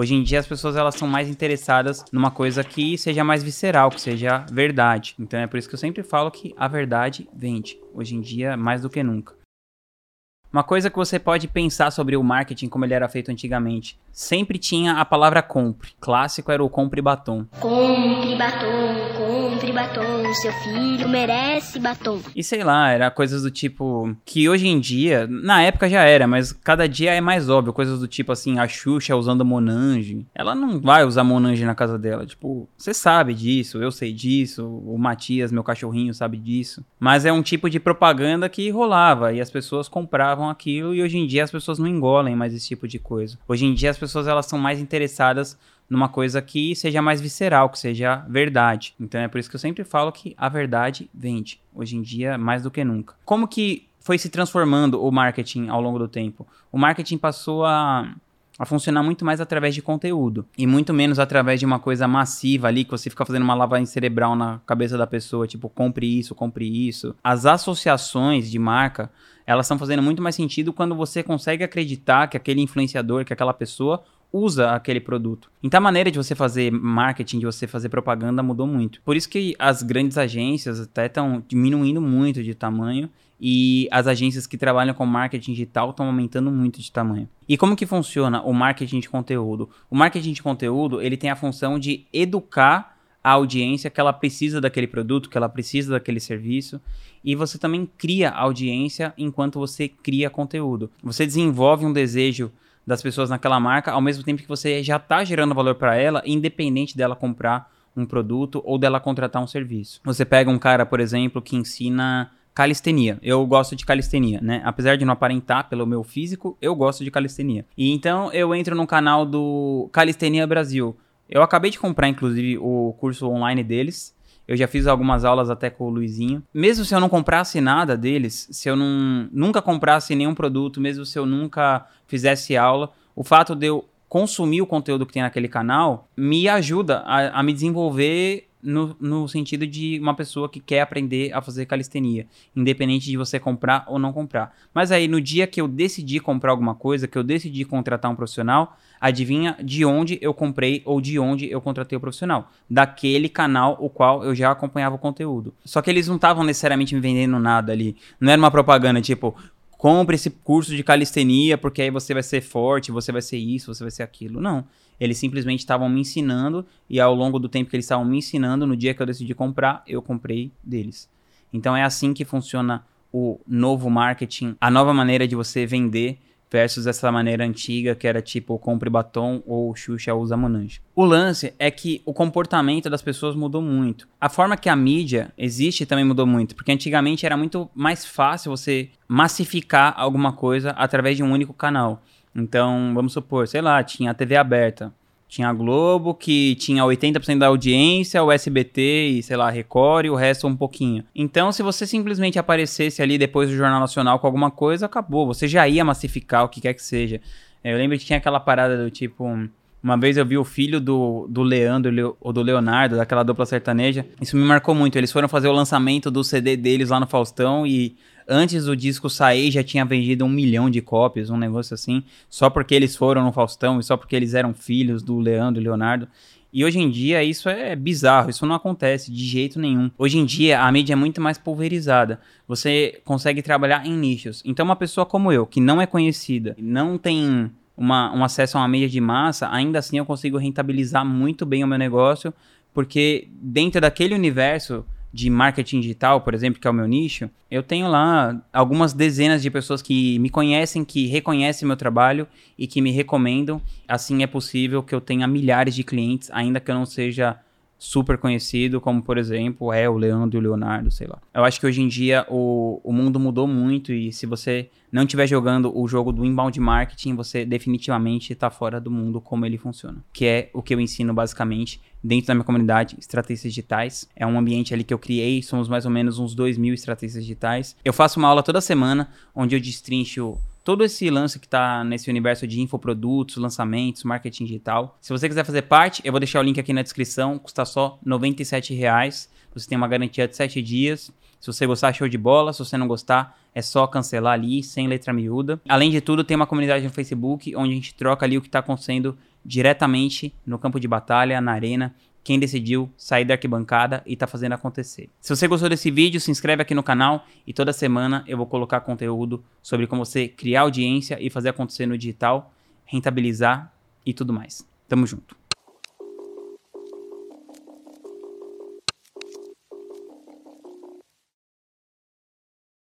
Hoje em dia as pessoas elas são mais interessadas numa coisa que seja mais visceral, que seja verdade. Então é por isso que eu sempre falo que a verdade vende. Hoje em dia mais do que nunca. Uma coisa que você pode pensar sobre o marketing como ele era feito antigamente. Sempre tinha a palavra compre. Clássico era o compre batom. Compre batom, compre batom, seu filho merece batom. E sei lá, era coisas do tipo que hoje em dia, na época já era, mas cada dia é mais óbvio, coisas do tipo assim, a Xuxa usando Monange. Ela não vai usar Monange na casa dela, tipo, você sabe disso, eu sei disso, o Matias, meu cachorrinho, sabe disso. Mas é um tipo de propaganda que rolava e as pessoas compravam aquilo e hoje em dia as pessoas não engolem mais esse tipo de coisa. Hoje em dia as pessoas elas são mais interessadas numa coisa que seja mais visceral, que seja verdade. Então é por isso que eu sempre falo que a verdade vende. Hoje em dia mais do que nunca. Como que foi se transformando o marketing ao longo do tempo? O marketing passou a a funcionar muito mais através de conteúdo e muito menos através de uma coisa massiva ali que você fica fazendo uma lavagem cerebral na cabeça da pessoa, tipo, compre isso, compre isso. As associações de marca, elas estão fazendo muito mais sentido quando você consegue acreditar que aquele influenciador, que aquela pessoa usa aquele produto. Então a maneira de você fazer marketing, de você fazer propaganda mudou muito. Por isso que as grandes agências até estão diminuindo muito de tamanho e as agências que trabalham com marketing digital estão aumentando muito de tamanho. E como que funciona o marketing de conteúdo? O marketing de conteúdo, ele tem a função de educar a audiência que ela precisa daquele produto, que ela precisa daquele serviço, e você também cria audiência enquanto você cria conteúdo. Você desenvolve um desejo das pessoas naquela marca, ao mesmo tempo que você já está gerando valor para ela, independente dela comprar um produto ou dela contratar um serviço. Você pega um cara, por exemplo, que ensina calistenia. Eu gosto de calistenia, né? Apesar de não aparentar pelo meu físico, eu gosto de calistenia. E então eu entro no canal do Calistenia Brasil. Eu acabei de comprar, inclusive, o curso online deles. Eu já fiz algumas aulas até com o Luizinho. Mesmo se eu não comprasse nada deles, se eu não, nunca comprasse nenhum produto, mesmo se eu nunca fizesse aula, o fato de eu consumir o conteúdo que tem naquele canal me ajuda a, a me desenvolver no, no sentido de uma pessoa que quer aprender a fazer calistenia, independente de você comprar ou não comprar. Mas aí, no dia que eu decidi comprar alguma coisa, que eu decidi contratar um profissional, adivinha de onde eu comprei ou de onde eu contratei o profissional? Daquele canal o qual eu já acompanhava o conteúdo. Só que eles não estavam necessariamente me vendendo nada ali. Não era uma propaganda tipo, compre esse curso de calistenia porque aí você vai ser forte, você vai ser isso, você vai ser aquilo. Não. Eles simplesmente estavam me ensinando e ao longo do tempo que eles estavam me ensinando, no dia que eu decidi comprar, eu comprei deles. Então é assim que funciona o novo marketing, a nova maneira de você vender versus essa maneira antiga que era tipo compre batom ou Xuxa usa Monange. O lance é que o comportamento das pessoas mudou muito. A forma que a mídia existe também mudou muito, porque antigamente era muito mais fácil você massificar alguma coisa através de um único canal. Então, vamos supor, sei lá, tinha a TV aberta. Tinha a Globo, que tinha 80% da audiência, o SBT e, sei lá, Record e o resto um pouquinho. Então, se você simplesmente aparecesse ali depois do Jornal Nacional com alguma coisa, acabou. Você já ia massificar o que quer que seja. Eu lembro que tinha aquela parada do tipo. Uma vez eu vi o filho do, do Leandro ou do Leonardo, daquela dupla sertaneja. Isso me marcou muito. Eles foram fazer o lançamento do CD deles lá no Faustão e antes do disco sair já tinha vendido um milhão de cópias, um negócio assim, só porque eles foram no Faustão e só porque eles eram filhos do Leandro e Leonardo. E hoje em dia isso é bizarro, isso não acontece de jeito nenhum. Hoje em dia a mídia é muito mais pulverizada. Você consegue trabalhar em nichos. Então uma pessoa como eu, que não é conhecida, não tem uma, um acesso a uma mídia de massa, ainda assim eu consigo rentabilizar muito bem o meu negócio, porque dentro daquele universo de marketing digital, por exemplo, que é o meu nicho, eu tenho lá algumas dezenas de pessoas que me conhecem, que reconhecem meu trabalho e que me recomendam. Assim é possível que eu tenha milhares de clientes, ainda que eu não seja super conhecido, como por exemplo é o Leandro e o Leonardo, sei lá. Eu acho que hoje em dia o, o mundo mudou muito e se você não estiver jogando o jogo do inbound marketing, você definitivamente está fora do mundo como ele funciona. Que é o que eu ensino basicamente dentro da minha comunidade, estratégias digitais. É um ambiente ali que eu criei, somos mais ou menos uns 2 mil estratégias digitais. Eu faço uma aula toda semana onde eu destrincho todo esse lance que está nesse universo de infoprodutos, lançamentos, marketing digital. Se você quiser fazer parte, eu vou deixar o link aqui na descrição, custa só 97 reais. Você tem uma garantia de 7 dias. Se você gostar, show de bola. Se você não gostar, é só cancelar ali, sem letra miúda. Além de tudo, tem uma comunidade no Facebook onde a gente troca ali o que está acontecendo diretamente no campo de batalha, na arena, quem decidiu sair da arquibancada e tá fazendo acontecer. Se você gostou desse vídeo, se inscreve aqui no canal e toda semana eu vou colocar conteúdo sobre como você criar audiência e fazer acontecer no digital, rentabilizar e tudo mais. Tamo junto.